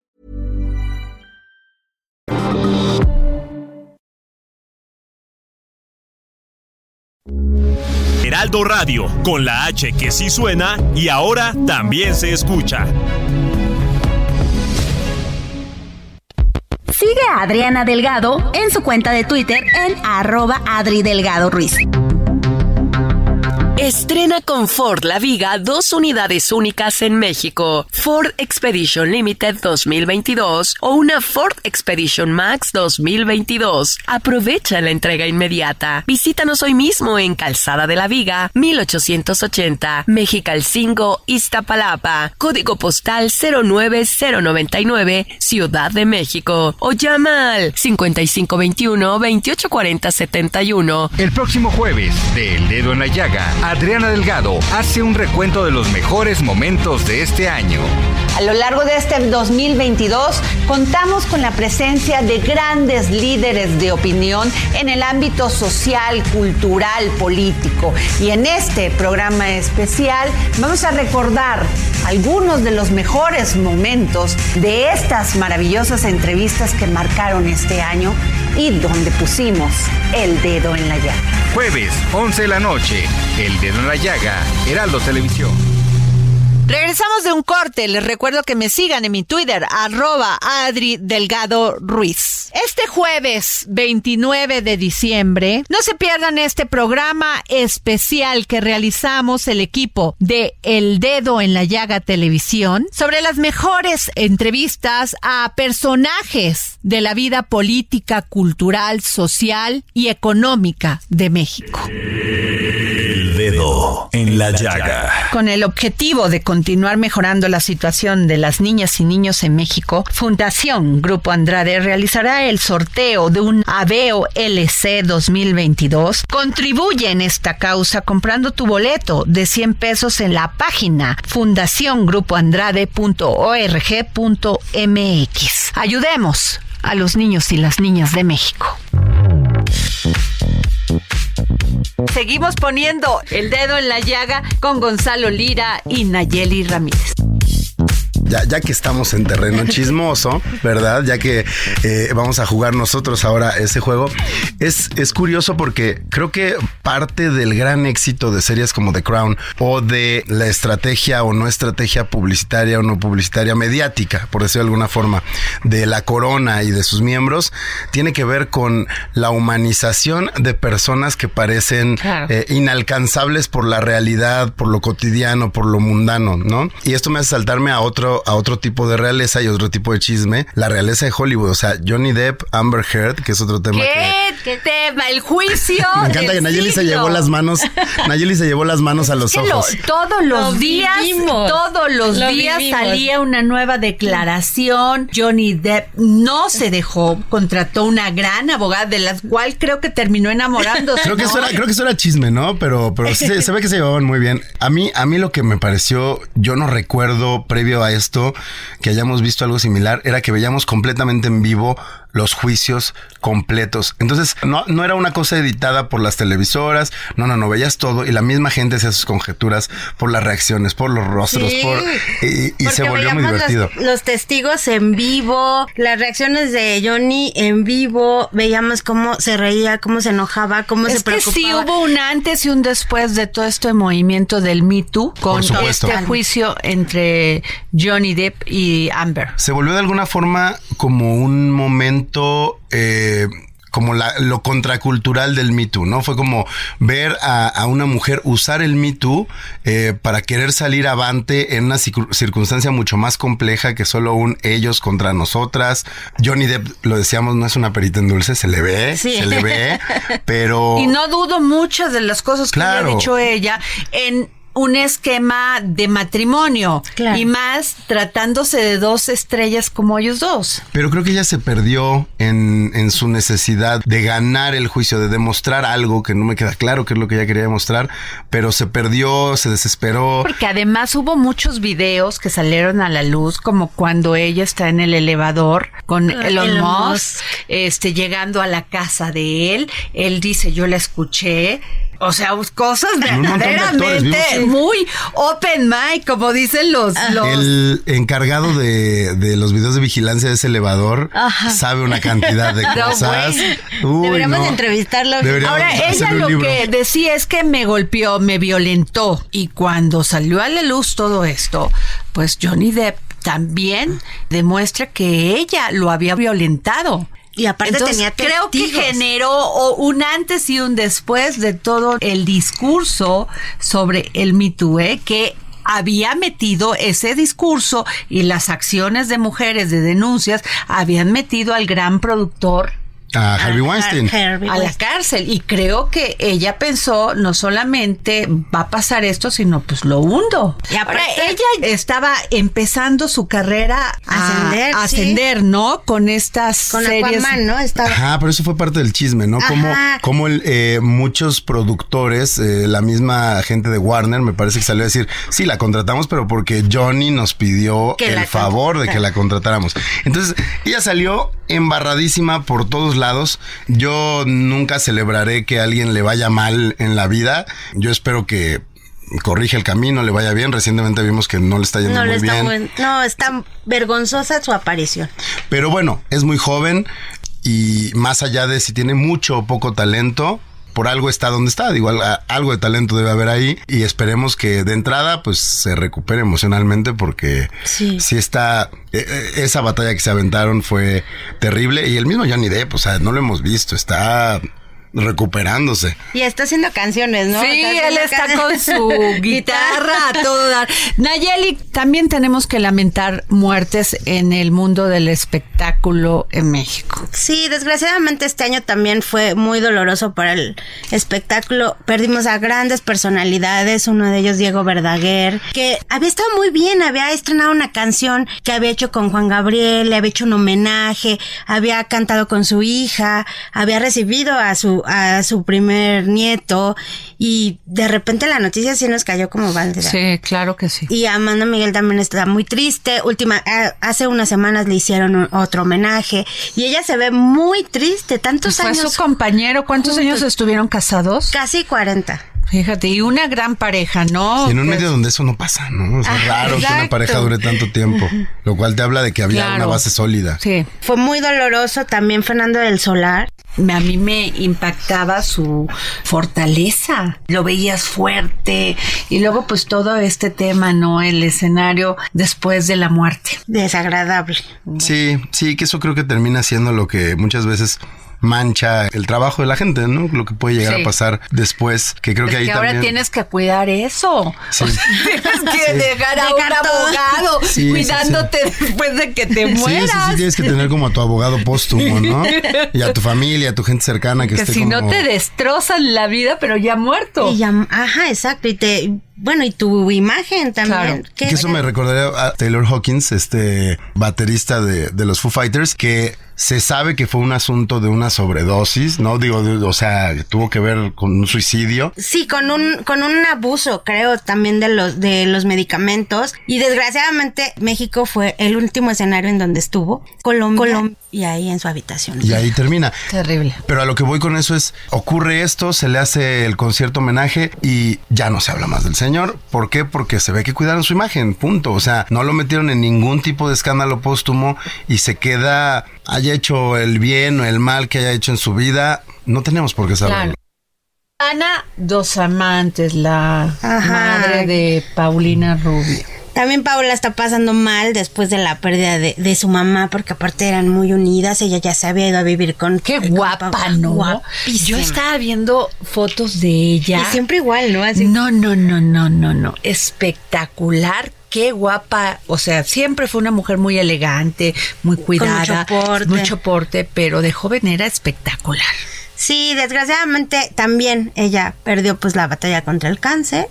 Heraldo Radio, con la H que sí suena y ahora también se escucha. Sigue a Adriana Delgado en su cuenta de Twitter en arroba Adri Delgado Ruiz. Estrena con Ford La Viga dos unidades únicas en México, Ford Expedition Limited 2022 o una Ford Expedition Max 2022. Aprovecha la entrega inmediata. Visítanos hoy mismo en Calzada de la Viga, 1880, Mexicalcingo, Iztapalapa, código postal 09099, Ciudad de México o llama al 5521 2840 71. El próximo jueves, de El Dedo en la Llaga, Adriana Delgado hace un recuento de los mejores momentos de este año. A lo largo de este 2022 contamos con la presencia de grandes líderes de opinión en el ámbito social, cultural, político. Y en este programa especial vamos a recordar algunos de los mejores momentos de estas maravillosas entrevistas que marcaron este año y donde pusimos el dedo en la llaga. Jueves, 11 de la noche, El Dedo en la Llaga, Heraldo Televisión. Regresamos de un corte. Les recuerdo que me sigan en mi Twitter, arroba Adri Delgado Ruiz. Este jueves 29 de diciembre, no se pierdan este programa especial que realizamos el equipo de El Dedo en la Llaga Televisión sobre las mejores entrevistas a personajes de la vida política, cultural, social y económica de México. En la llaga. Con el objetivo de continuar mejorando la situación de las niñas y niños en México, Fundación Grupo Andrade realizará el sorteo de un Aveo LC 2022. Contribuye en esta causa comprando tu boleto de 100 pesos en la página fundaciongrupoandrade.org.mx. Ayudemos a los niños y las niñas de México. Seguimos poniendo el dedo en la llaga con Gonzalo Lira y Nayeli Ramírez. Ya, ya, que estamos en terreno chismoso, ¿verdad? Ya que eh, vamos a jugar nosotros ahora ese juego, es, es curioso porque creo que parte del gran éxito de series como The Crown o de la estrategia o no estrategia publicitaria o no publicitaria mediática, por decirlo de alguna forma, de la corona y de sus miembros, tiene que ver con la humanización de personas que parecen eh, inalcanzables por la realidad, por lo cotidiano, por lo mundano, ¿no? Y esto me hace saltarme a otro a otro tipo de realeza y otro tipo de chisme, la realeza de Hollywood, o sea, Johnny Depp, Amber Heard, que es otro tema ¿Qué? ¿Qué tema? El juicio. Me encanta que Nayeli se llevó las manos, Nayeli se llevó las manos a los ojos. todos los días, todos los días salía una nueva declaración. Johnny Depp no se dejó, contrató una gran abogada de la cual creo que terminó enamorándose. Creo que eso era, creo que eso era chisme, ¿no? Pero, pero se, se ve que se llevaban muy bien. A mí, a mí lo que me pareció, yo no recuerdo previo a esto que hayamos visto algo similar, era que veíamos completamente en vivo los juicios completos. Entonces, no, no era una cosa editada por las televisoras, no, no, no, veías todo y la misma gente hacía sus conjeturas por las reacciones, por los rostros, por y, se volvió muy divertido. Los, testigos en vivo, las reacciones de Johnny en vivo, veíamos cómo se reía, cómo se enojaba, cómo se preocupaba. Que sí hubo un antes y un después de todo este movimiento del Me Too con este juicio entre Johnny Depp y Amber. Se volvió de alguna forma como un momento eh, como la, lo contracultural del Me Too, ¿no? Fue como ver a, una mujer usar el Me Too eh, para querer salir avante en una circunstancia mucho más compleja que solo un ellos contra nosotras. Johnny Depp, lo decíamos, no es una perita en dulce, se le ve, se le ve, pero... Y no dudo muchas de las cosas que ha dicho ella en un esquema de matrimonio y más tratándose de dos estrellas como ellos dos. Pero creo que ella se perdió en, en, su necesidad de ganar el juicio, de demostrar algo que no me queda claro qué es lo que ella quería demostrar, pero se perdió, se desesperó. Porque además hubo muchos videos que salieron a la luz, como cuando ella está en el elevador con Elon, Musk, este, llegando a la casa de él, él dice, yo la escuché, o sea, cosas verdaderamente muy open mind, como dicen los, El encargado de, de, los videos de vigilancia de ese elevador sabe una cantidad de cosas. Deberíamos entrevistarlo. Ahora, ella lo que decía es que me golpeó, me violentó. Y cuando salió a la luz todo esto, pues Johnny Depp también demuestra que ella lo había violentado. Y aparte tenía Creo que generó un antes y un después de todo el discurso sobre el Me ¿eh? que había metido ese discurso y las acciones de mujeres de denuncias habían metido al gran productor a Harvey Weinstein. A, la cárcel. Y creo que ella pensó, no solamente va a pasar esto, sino pues lo hundo. Y Ahora, ella estaba empezando su carrera a ascender, ¿no? Con estas Con series. Aquaman, ¿no? Ajá, pero eso fue parte del chisme, ¿no? Como, como eh, muchos productores, eh, la misma gente de Warner, me parece que salió a decir, sí, la contratamos, pero porque Johnny nos pidió el favor de que la contratáramos. Entonces, ella salió embarradísima por todos lados. Yo nunca celebraré que a alguien le vaya mal en la vida. Yo espero que corrige el camino, le vaya bien. Recientemente vimos que no le está yendo muy bien. no, está vergonzosa su aparición. Pero bueno, es muy joven y más allá de si tiene mucho o poco talento, por algo está donde está. Digo, algo de talento debe haber ahí y esperemos que de entrada pues se recupere emocionalmente porque sí, está, e, e, esa batalla que se aventaron fue terrible y el mismo Johnny Depp, o sea, no lo hemos visto, está recuperándose. Y está haciendo canciones, ¿no? Sí, él está con su guitarra a todo dar. Nayeli, también tenemos que lamentar muertes en el mundo del espectáculo en México. Sí, desgraciadamente este año también fue muy doloroso para el espectáculo. Perdimos a grandes personalidades, uno de ellos Diego Verdaguer, que había estado muy bien, había estrenado una canción que había hecho con Juan Gabriel, le había hecho un homenaje, había cantado con su hija, había recibido a su su, a su primer nieto y de repente la noticia sí nos cayó como balde. Sí, claro que sí. Y Amanda Miguel también está muy triste. Última, a- hace unas semanas le hicieron un- otro homenaje y ella se ve muy triste. Tantos Fue años. su compañero. ¿Cuántos juntos. años estuvieron casados? Casi 40. Fíjate, y una gran pareja, ¿no? Y en un Pues, medio donde eso no pasa, ¿no? Es Ah, raro que una pareja dure tanto tiempo, lo cual te habla de que había Claro. una base sólida. Sí. Fue muy doloroso también Fernando del Solar. A mí me impactaba su fortaleza. Lo veías fuerte. Y luego, pues todo este tema, ¿no? El escenario después de la muerte. Desagradable. Sí, sí, que eso creo que termina siendo lo que muchas veces mancha el trabajo de la gente, ¿no? Lo que puede llegar Sí. a pasar después, que creo Es que ahí que ahora también... tienes que cuidar eso. Sí. Tienes que dejar a un todo. abogado Sí, sí, cuidándote después de que te Sí, sí, mueras. sí, tienes que tener como a tu abogado póstumo, ¿no? Y a tu familia, a tu gente cercana que, que esté si como... no te destrozan la vida, pero ya muerto. Y ya, ajá, exacto. Y te, bueno, y tu imagen también. Claro. ¿Qué- Que eso me recordaría a Taylor Hawkins, este baterista de, de los Foo Fighters, que se sabe que fue un asunto de una sobredosis, ¿no? Digo, de- o sea, tuvo que ver con un suicidio. Sí, con un, con un abuso, creo, también de los, de los medicamentos. Y desgraciadamente, México fue el último escenario en donde estuvo. Colombia. y ahí en su habitación. Y ahí termina. Terrible. Pero a lo que voy con eso es, ocurre esto, se le hace el concierto homenaje y ya no se habla más del señor. ¿Por qué? Porque se ve que cuidaron su imagen, punto. O sea, no lo metieron en ningún tipo de escándalo póstumo y se queda, haya hecho el bien o el mal que haya hecho en su vida, no tenemos por qué saberlo. Claro. Ana Dos Amantes, la Ajá. madre de Paulina Rubio. También Paula está pasando mal después de la pérdida de, de su mamá, porque aparte eran muy unidas. Ella ya se había ido a vivir con. Qué con guapa, Paula. ¿no? Guapísima. Yo estaba viendo fotos de ella. Y siempre igual, ¿no? Así. No, no, no, no, no, no. Espectacular. Qué guapa. O sea, siempre fue una mujer muy elegante, muy cuidada. mucho porte. Mucho porte, pero de joven era espectacular. Sí, desgraciadamente también ella perdió pues la batalla contra el cáncer.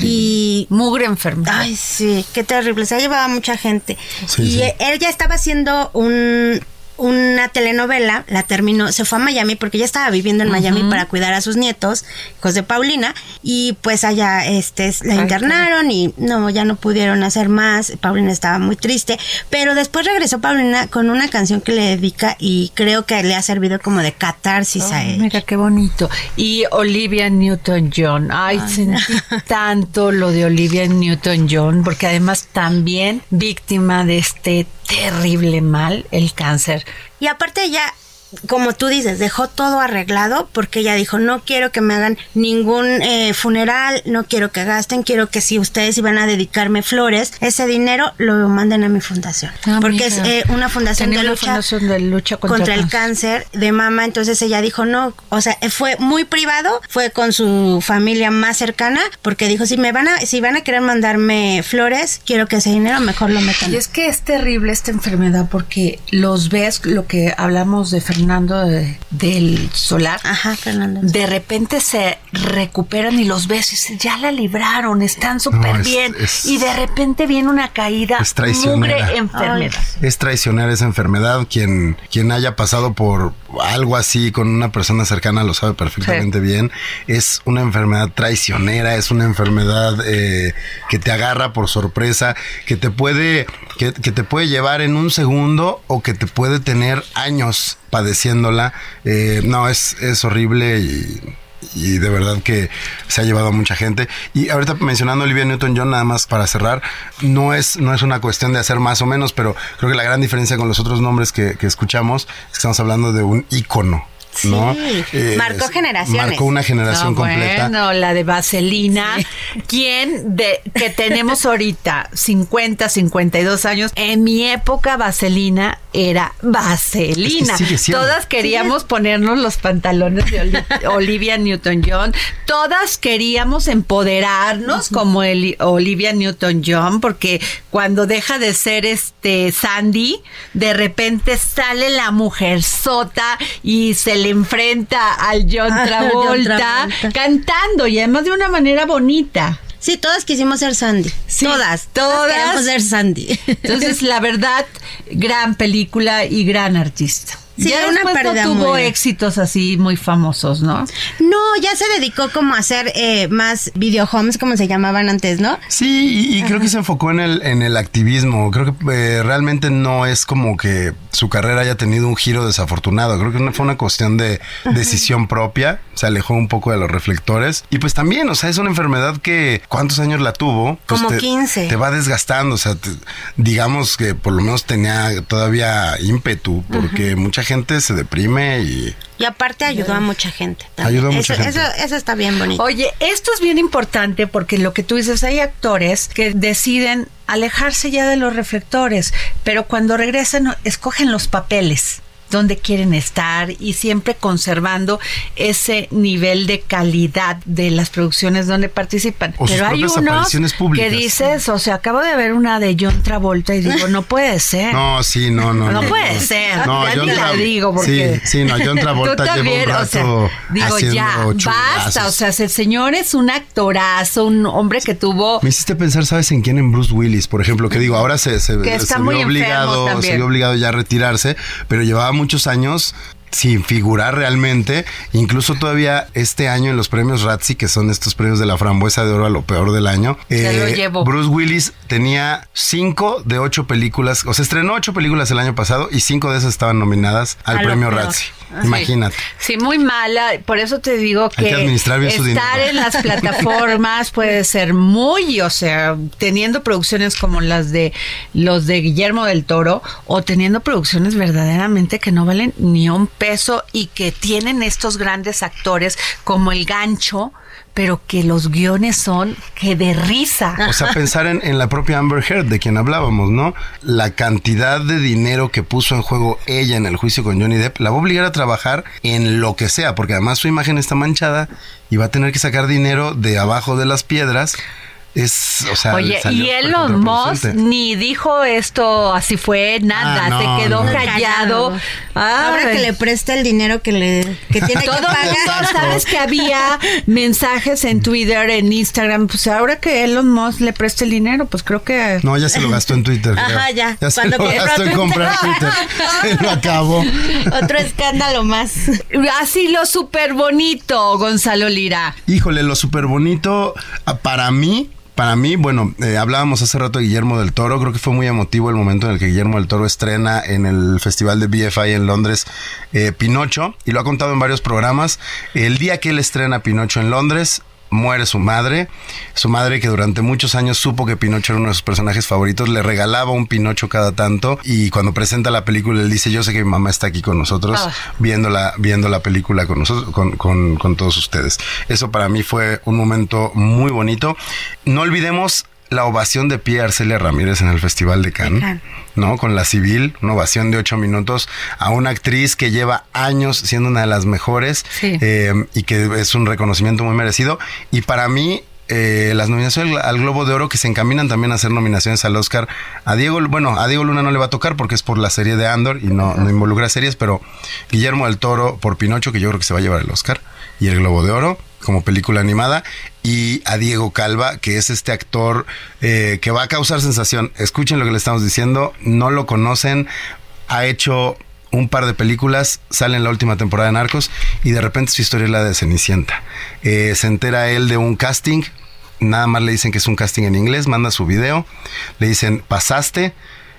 Y Mugre enfermedad. Ay, sí, qué terrible. Se ha llevado a mucha gente. Sí, y sí. ella estaba haciendo un una telenovela, la terminó, se fue a Miami porque ella estaba viviendo en Miami para cuidar a sus nietos, hijos de Paulina, y pues allá este la internaron y no, ya no pudieron hacer más, Paulina estaba muy triste, pero después regresó Paulina con una canción que le dedica y creo que le ha servido como de catarsis a ella. mira qué bonito. Y Olivia Newton-John. Ay, sentí tanto lo de Olivia Newton-John, porque además también víctima de este terrible mal, el cáncer. Y aparte ella, como tú dices, dejó todo arreglado porque ella dijo, no quiero que me hagan ningún eh, funeral, no quiero que gasten, quiero que si ustedes iban a dedicarme flores, ese dinero lo manden a mi fundación. Ah, porque es eh, una fundación de lucha, fundación de lucha contra, el cáncer de mama, entonces ella dijo, no, o sea, fue muy privado, fue con su familia más cercana, porque dijo, si me van a, si van a querer mandarme flores, quiero que ese dinero mejor lo metan. Y es que es terrible esta enfermedad porque los ves, lo que hablamos de Fernando de- del solar, Ajá, Fernando. de repente se recuperan y los ves y dices, ya la libraron, están súper es- bien. es- y de repente viene una caída, Es traicionera. mugre enfermedad. Es traicionar esa enfermedad. Quien, quien haya pasado por algo así con una persona cercana lo sabe perfectamente bien. Es una enfermedad traicionera, es una enfermedad eh, que te agarra por sorpresa, que te puede, que, te puede llevar en un segundo o que te puede tener años padeciéndola. Eh, no, es, es horrible y y de verdad que se ha llevado a mucha gente. Y ahorita mencionando a Olivia Newton-John, nada más para cerrar, no es, no es una cuestión de hacer más o menos, pero creo que la gran diferencia con los otros nombres que, que escuchamos es que estamos hablando de un ícono. ¿No? Sí, marcó generaciones. Marcó una generación No, completa. Bueno, la de Vaselina, quien de que tenemos ahorita 50, 52 años, en mi época Vaselina era Vaselina. Es que sigue siendo. Todas queríamos ponernos los pantalones de Oli- Olivia Newton-John, todas queríamos empoderarnos como el, Olivia Newton-John porque cuando deja de ser este Sandy, de repente sale la mujer sota y se le enfrenta al John Ah, John Travolta, Travolta. cantando y además de una manera bonita. Sí, todas quisimos ser Sandy. Sí, todas, todas. todas queremos ser Sandy. Entonces, la verdad, gran película y gran artista. Sí, ya una después pérdida no tuvo muy- éxitos así muy famosos, ¿no? No, ya se dedicó como a hacer eh, más video homes, como se llamaban antes, ¿no? Sí, y, y creo que se enfocó en el, en el activismo. Creo que eh, realmente no es como que su carrera haya tenido un giro desafortunado. Creo que no fue una cuestión de decisión propia. Se alejó un poco de los reflectores. Y pues también, o sea, es una enfermedad que ¿cuántos años la tuvo? Pues Como te, 15. Te va desgastando. O sea, te- digamos que por lo menos tenía todavía ímpetu, porque mucha gente se deprime y Y aparte ayudó a mucha gente. también. Ayudó a mucha eso, gente. Eso, eso está bien bonito. Oye, esto es bien importante porque lo que tú dices, hay actores que deciden alejarse ya de los reflectores, pero cuando regresan escogen los papeles donde quieren estar y siempre conservando ese nivel de calidad de las producciones donde participan. O Pero hay unos que dices, o sea, acabo de ver una de John Travolta y digo, no puede ser. No, sí, no, no. No puede ser. No, ya John ni la digo porque. Sí, sí, no, John Travolta Tú lleva un también, o rato sea, digo ya, basta. O sea, el señor es un actorazo, un hombre que tuvo. Me hiciste pensar, ¿sabes en quién? En Bruce Willis, por ejemplo, que digo, ahora se, se, Que está se muy vio obligado, también. se vio obligado ya a retirarse, pero llevaba muchos años sin figurar realmente, incluso todavía este año en los premios Razzie, que son estos premios de la frambuesa de oro a lo peor del año, eh. Bruce Willis tenía cinco de ocho películas, o sea, estrenó ocho películas el año pasado y cinco de esas estaban nominadas al A premio. Razzie. Imagínate. Sí, muy mala. Por eso te digo que, que estar en las plataformas puede ser muy, o sea, teniendo producciones como las de los de Guillermo del Toro o teniendo producciones verdaderamente que no valen ni un peso y que tienen estos grandes actores como el gancho, pero que los guiones son que de risa. O sea, pensar en, en la propia Amber Heard, de quien hablábamos, ¿no? La cantidad de dinero que puso en juego ella en el juicio con Johnny Depp la va a obligar a trabajar en lo que sea, porque además su imagen está manchada y va a tener que sacar dinero de abajo de las piedras. Es, o sea, Oye, y Elon Musk ni dijo esto, así fue, nada, Ah, no, se quedó no. callado. Ahora Ay. que le presta el dinero que le que tiene que Todo pagar. sabes que había mensajes en Twitter, en Instagram, pues ahora que Elon Musk le presta el dinero, pues creo que... No, ya se lo gastó en Twitter. creo. Ajá, ya. Ya se Cuando lo gastó en Twitter. comprar Twitter. Se lo acabó. Otro escándalo más. Así lo súper bonito, Gonzalo Lira. Híjole, lo súper bonito ah, para mí. Para mí, bueno, eh, hablábamos hace rato de Guillermo del Toro, creo que fue muy emotivo el momento en el que Guillermo del Toro estrena en el Festival de BFI en Londres eh, Pinocho, y lo ha contado en varios programas. El día que él estrena Pinocho en Londres, muere su madre, su madre que durante muchos años supo que Pinocho era uno de sus personajes favoritos, le regalaba un Pinocho cada tanto y cuando presenta la película él dice, yo sé que mi mamá está aquí con nosotros Ah. viendo, la, viendo la película con nosotros, con, con- con todos ustedes. Eso para mí fue un momento muy bonito. No olvidemos la ovación de pie a Arcelia Ramírez en el Festival de Cannes, Cannes. ¿no? Con la civil, una ovación de ocho minutos a una actriz que lleva años siendo una de las mejores Sí. eh, y que es un reconocimiento muy merecido. Y para mí, eh, las nominaciones al Globo de Oro que se encaminan también a hacer nominaciones al Oscar. A Diego, bueno, a Diego Luna no le va a tocar porque es por la serie de Andor y no, no involucra series, pero Guillermo del Toro por Pinocho, que yo creo que se va a llevar el Oscar, y el Globo de Oro como película animada, y a Diego Calva, que es este actor eh, que va a causar sensación. Escuchen lo que le estamos diciendo, no lo conocen, ha hecho un par de películas, sale en la última temporada de Narcos y de repente su historia es la de Cenicienta. Eh, se entera él de un casting, nada más le dicen que es un casting en inglés, manda su video, le dicen, pasaste,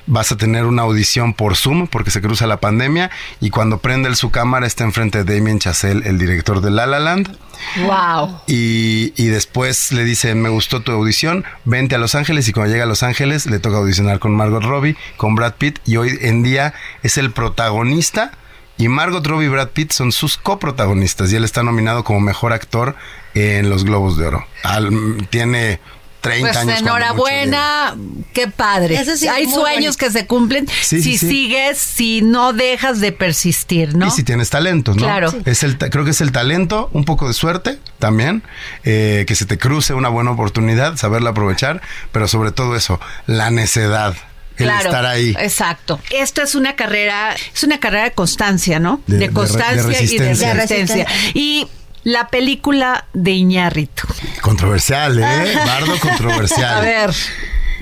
vas a tener una audición por Zoom porque se cruza la pandemia y cuando prende su cámara está enfrente de Damien Chazelle, el director de La La Land. Wow. Y, y después le dicen, me gustó tu audición, vente a Los Ángeles y cuando llega a Los Ángeles le toca audicionar con Margot Robbie, con Brad Pitt y hoy en día es el protagonista y Margot Robbie y Brad Pitt son sus coprotagonistas y él está nominado como mejor actor en los Globos de Oro. Al- tiene 30 Pues años. enhorabuena, qué padre. Eso sí, Hay sueños bonito. que se cumplen Sí, si sí, sí. sigues, si no dejas de persistir, ¿no? Y si tienes talento, ¿no? Claro. Es el, creo que es el talento, un poco de suerte también, eh, que se te cruce una buena oportunidad, saberla aprovechar, pero sobre todo eso, la necedad, el Claro, estar ahí. Exacto. Esto es una carrera, es una carrera de constancia, ¿no? De- De, de re- constancia de y de resistencia. resistencia. De resistencia. Y la película de Iñárritu. Controversial, ¿eh? Bardo controversial. A ver,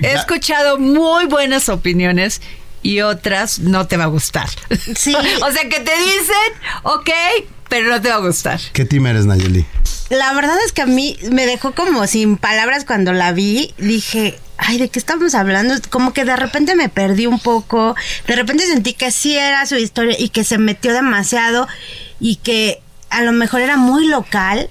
he Ya. escuchado muy buenas opiniones y otras no te va a gustar. Sí. o sea que te dicen, ok, pero no te va a gustar. ¿Qué team eres, Nayeli? La verdad es que a mí me dejó como sin palabras cuando la vi. Dije, ay, ¿de qué estamos hablando? Como que de repente me perdí un poco. De repente sentí que sí era su historia y que se metió demasiado y que a lo mejor era muy local.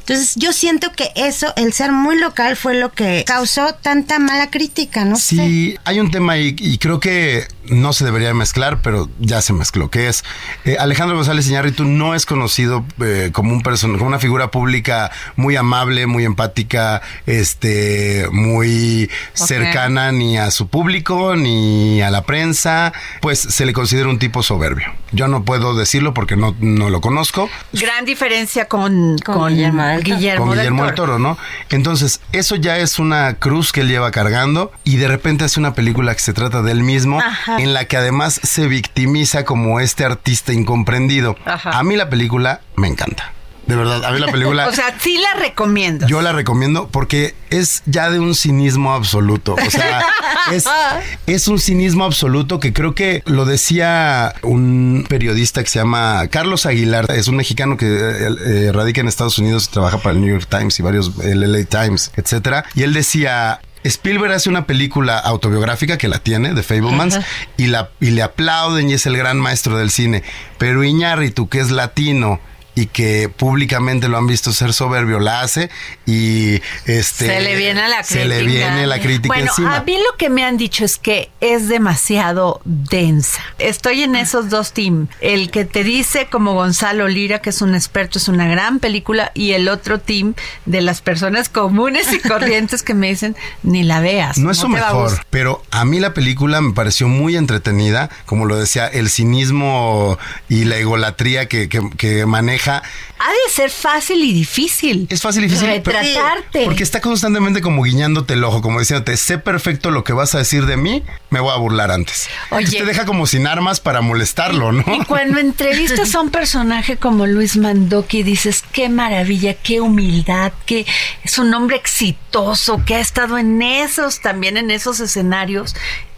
Entonces yo siento que eso, el ser muy local, fue lo que causó tanta mala crítica, ¿no? sé. Sí, hay un tema ahí y creo que no se debería mezclar, pero ya se mezcló, que es eh, Alejandro González Iñárritu no es conocido eh, como un person como una figura pública muy amable, muy empática, este, muy cercana ni a su público ni a la prensa, pues se le considera un tipo soberbio. Yo no puedo decirlo porque no, no lo conozco, Gran diferencia con, con, Guillermo del Toro. Guillermo, con Guillermo del Toro. Toro, ¿no? Entonces, eso ya es una cruz que él lleva cargando y de repente hace una película que se trata de él mismo, Ajá. En la que además se victimiza como este artista incomprendido. Ajá. A mí la película me encanta. De verdad, a mí la película... O sea, sí la recomiendo. Yo la recomiendo porque es ya de un cinismo absoluto. O sea, es, es un cinismo absoluto que creo que lo decía un periodista que se llama Carlos Aguilar. Es un mexicano que eh, eh, radica en Estados Unidos y trabaja para el New York Times y varios, el LA Times, etcétera. Y él decía. Spielberg hace una película autobiográfica que la tiene, de Fablemans, y, la, y le aplauden y es el gran maestro del cine. Pero Iñárritu, que es latino y que públicamente lo han visto ser soberbio, la hace y este se le viene la crítica. se le viene la crítica bueno, encima. a mí lo que me han dicho es que es demasiado densa. Estoy en esos dos teams. El que te dice como Gonzalo Lira, que es un experto, es una gran película, y el otro team de las personas comunes y corrientes que me dicen, ni la veas. No es su a mejor, pero a mí la película me pareció muy entretenida, como lo decía, el cinismo y la egolatría que, que- que maneja. Ha de ser fácil y difícil. Es fácil y difícil. pero- Retratarte. Porque está constantemente como guiñándote el ojo, como diciéndote, sé perfecto lo que vas a decir de mí, me voy a burlar antes. Oye. Entonces te deja como sin armas para molestarlo, ¿no? Y cuando entrevistas a un personaje como Luis Mandoki, dices, qué maravilla, qué humildad, que es un hombre exitoso, que ha estado en esos, también en esos escenarios,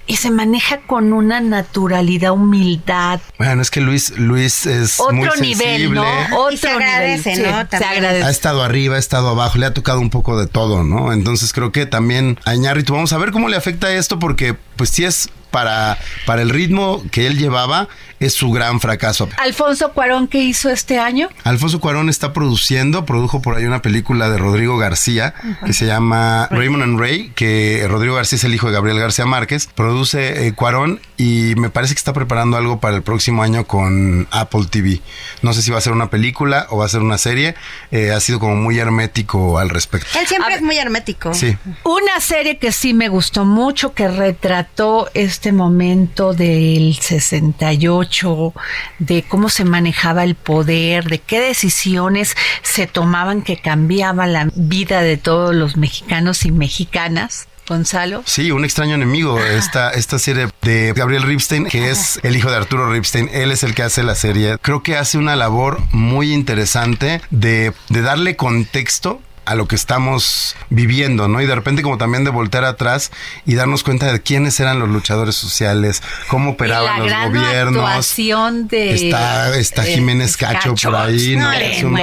y se maneja con una naturalidad, humildad, Bueno, es que Luis, Luis es otro muy nivel, sensible. ¿no? Otro Y se agradece, nivel, ¿no? sí, se También. agradece. Ha estado arriba, ha estado abajo, le ha tocado un poco de todo, ¿no? Entonces creo que también a Iñárritu, vamos a ver cómo le afecta esto, porque pues sí es para, para el ritmo que él llevaba, es su gran fracaso. Alfonso Cuarón, ¿qué hizo este año? Alfonso Cuarón está produciendo, produjo por ahí una película de Rodrigo García que se llama Raymond and Ray, que Rodrigo García es el hijo de Gabriel García Márquez. Produce eh, Cuarón y me parece que está preparando algo para el próximo año con Apple TV. No sé si va a ser una película o va a ser una serie. Eh, ha sido como muy hermético al respecto. Él siempre es muy hermético. Sí. Una serie que sí me gustó mucho, que retrató este momento del 68, de cómo se manejaba el poder, de qué decisiones se tomaban que cambiaban la vida de todos los mexicanos y mexicanas. Gonzalo. Sí, un extraño enemigo. Esta, esta serie de Gabriel Ripstein, que es el hijo de Arturo Ripstein. Él es el que hace la serie. Creo que hace una labor muy interesante de, de darle contexto a lo que estamos viviendo, ¿no? Y de repente como también de voltear atrás y darnos cuenta de quiénes eran los luchadores sociales, cómo operaban la los gran gobiernos. actuación de Está, está Jiménez Cacho, por ahí, ¿no? No, Es un-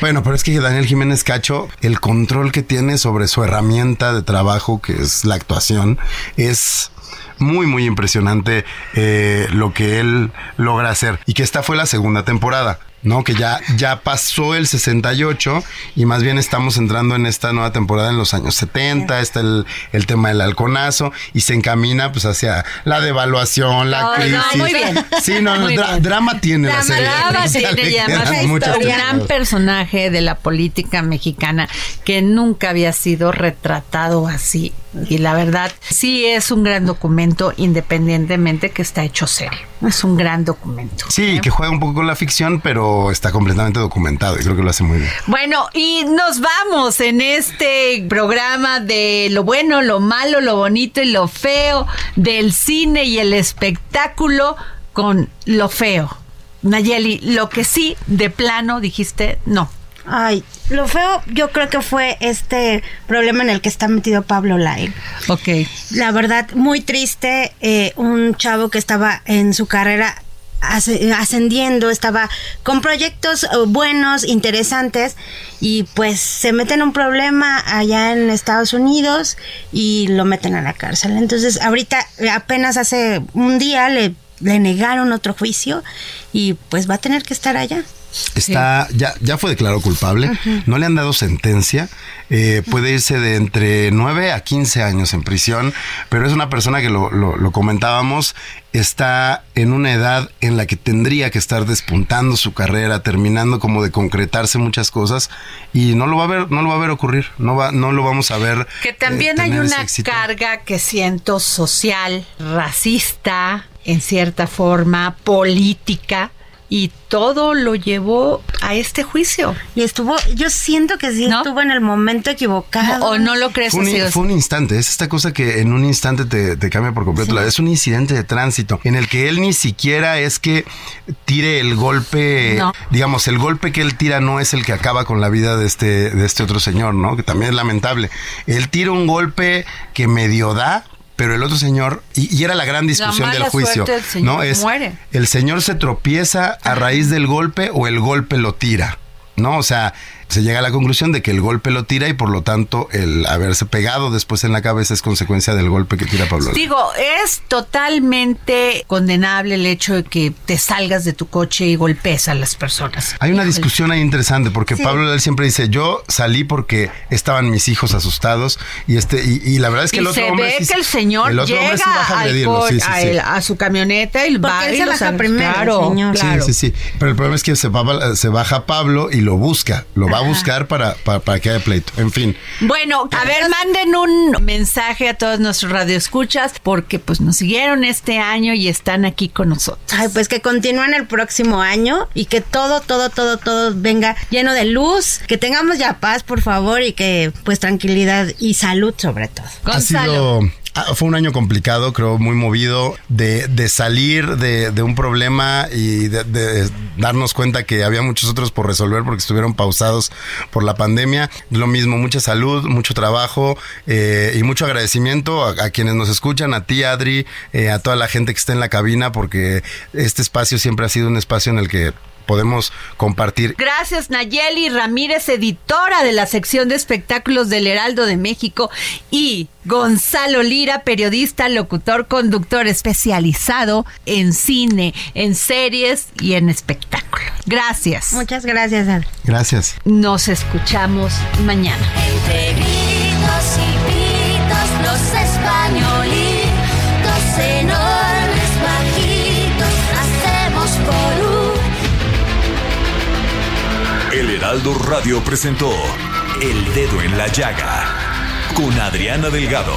bueno, pero es que Daniel Jiménez Cacho, el control que tiene sobre su herramienta de trabajo, que es la actuación, es muy, muy impresionante eh, lo que él logra hacer. Y que esta fue la segunda temporada. ¿No? Que ya, ya pasó el 68 y más bien estamos entrando en esta nueva temporada en los años 70, está el, el tema del halconazo y se encamina pues hacia la devaluación, la No, no, crisis. muy bien. Sí, no, no, Muy dra- bien. drama tiene la serie. Drama tiene le y además quedan es muchas un gran personaje de la política mexicana que nunca había sido retratado así. Y la verdad, sí es un gran documento independientemente que está hecho serie. Es un gran documento. Sí, que juega un poco con la ficción, pero está completamente documentado y creo que lo hace muy bien. Bueno, y nos vamos en este programa de lo bueno, lo malo, lo bonito y lo feo del cine y el espectáculo con lo feo. Nayeli, lo que sí, de plano dijiste, no. Ay, lo feo yo creo que fue este problema en el que está metido Pablo Lai. Ok. La verdad, muy triste, eh, un chavo que estaba en su carrera ascendiendo, estaba con proyectos eh, buenos, interesantes, y pues se mete en un problema allá en Estados Unidos y lo meten a la cárcel. Entonces, ahorita eh, apenas hace un día le, le negaron otro juicio y pues va a tener que estar allá. Está, ya, ya fue declarado culpable, no le han dado sentencia, eh, puede irse de entre 9 a 15 años en prisión, pero es una persona que lo, lo- lo comentábamos, está en una edad en la que tendría que estar despuntando su carrera, terminando como de concretarse muchas cosas, y no lo va a ver, no lo va a ver ocurrir, no va, no lo vamos a ver. Que eh, también hay tener ese una carga que siento social, racista, en cierta forma, política, y todo lo llevó a este juicio. Y estuvo, yo siento que sí estuvo en el momento equivocado. ¿O no lo crees Fue un, así? fue un instante, es esta cosa que en un instante te, te cambia por completo. Sí. Es un incidente de tránsito en el que él ni siquiera es que tire el golpe, No. digamos, el golpe que él tira no es el que acaba con la vida de este, de este otro señor, ¿no? Que también es lamentable. Él tira un golpe que medio da. Pero el otro señor, y, y era la gran discusión La del juicio, del señor ¿no? Es, muere. el señor se tropieza a raíz del golpe o el golpe lo tira, ¿no? O sea, se llega a la conclusión de que el golpe lo tira y por lo tanto el haberse pegado después en la cabeza es consecuencia del golpe que tira Pablo. Digo, es totalmente condenable el hecho de que te salgas de tu coche y golpes a las personas. Hay una Híjole. discusión ahí interesante porque Sí. Pablo Lara siempre dice, yo salí porque estaban mis hijos asustados y este y, y la verdad es que y el otro se hombre ve sí- que el señor el otro llega hombre sí baja a al agredirlo, co- sí, sí, a, sí. él- a su camioneta y Porque va él y se lo baja primero, el Claro, señor. claro. Sí, sí, sí. Pero el problema es que se, va- se baja Pablo y lo busca. Lo va a buscar para, para, para que haya pleito. En fin. Bueno, a ver, manden un mensaje a todos nuestros radioescuchas porque pues nos siguieron este año y están aquí con nosotros. Ay, pues que continúen el próximo año y que todo, todo, todo, todo venga lleno de luz, que tengamos ya paz, por favor, y que pues tranquilidad y salud sobre todo. Ha sido. Ah, Fue un año complicado, creo, muy movido de, de salir de, de un problema y de, darnos cuenta que había muchos otros por resolver porque estuvieron pausados por la pandemia. Lo mismo, mucha salud, mucho trabajo eh, y mucho agradecimiento a, a quienes nos escuchan, a ti, Adri, eh, a toda la gente que está en la cabina porque este espacio siempre ha sido un espacio en el que podemos compartir Gracias Nayeli Ramírez, editora de la sección de espectáculos del Heraldo de México y Gonzalo Lira, periodista, locutor, conductor especializado en cine, en series y en espectáculo. Gracias. Muchas gracias, Adri. Gracias. Nos escuchamos mañana. Heraldo Radio presentó El Dedo en la Llaga con Adriana Delgado.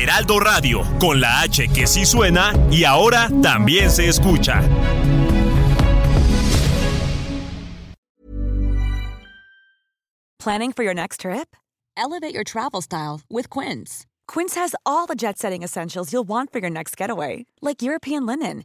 Heraldo Radio, con la H que sí suena y ahora también se escucha. Planning for your next trip? Elevate your travel style with Quince. Quince has all the jet setting essentials you'll want for your next getaway, like European linen,